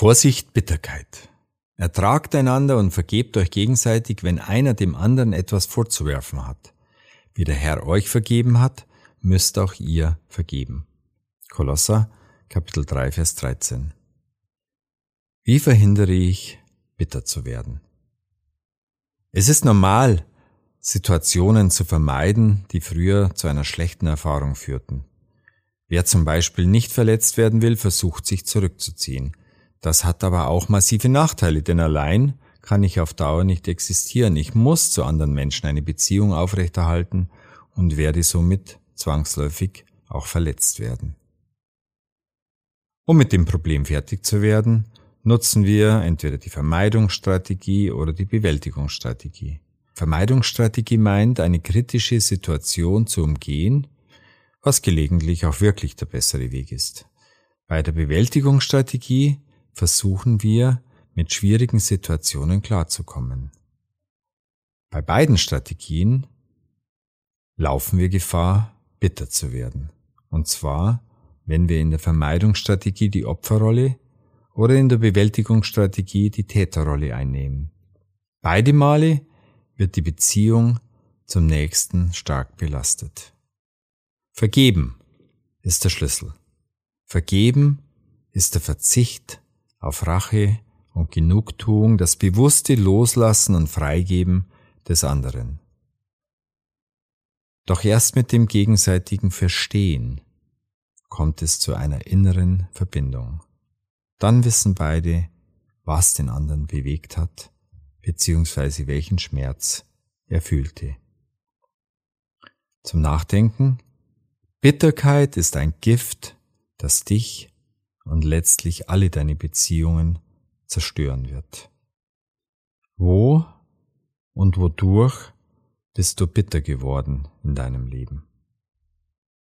Vorsicht, Bitterkeit. Ertragt einander und vergebt euch gegenseitig, wenn einer dem anderen etwas vorzuwerfen hat. Wie der Herr euch vergeben hat, müsst auch ihr vergeben. Kolosser, Kapitel 3, Vers 13. Wie verhindere ich, bitter zu werden? Es ist normal, Situationen zu vermeiden, die früher zu einer schlechten Erfahrung führten. Wer zum Beispiel nicht verletzt werden will, versucht sich zurückzuziehen. Das hat aber auch massive Nachteile, denn allein kann ich auf Dauer nicht existieren. Ich muss zu anderen Menschen eine Beziehung aufrechterhalten und werde somit zwangsläufig auch verletzt werden. Um mit dem Problem fertig zu werden, nutzen wir entweder die Vermeidungsstrategie oder die Bewältigungsstrategie. Vermeidungsstrategie meint, eine kritische Situation zu umgehen, was gelegentlich auch wirklich der bessere Weg ist. Bei der Bewältigungsstrategie versuchen wir, mit schwierigen Situationen klarzukommen. Bei beiden Strategien laufen wir Gefahr, bitter zu werden. Und zwar, wenn wir in der Vermeidungsstrategie die Opferrolle oder in der Bewältigungsstrategie die Täterrolle einnehmen. Beide Male wird die Beziehung zum Nächsten stark belastet. Vergeben ist der Schlüssel. Vergeben ist der Verzicht auf Rache und Genugtuung, das bewusste Loslassen und Freigeben des anderen. Doch erst mit dem gegenseitigen Verstehen kommt es zu einer inneren Verbindung. Dann wissen beide, was den anderen bewegt hat, beziehungsweise welchen Schmerz er fühlte. Zum Nachdenken. Bitterkeit ist ein Gift, das dich und letztlich alle deine Beziehungen zerstören wird. Wo und wodurch bist du bitter geworden in deinem Leben?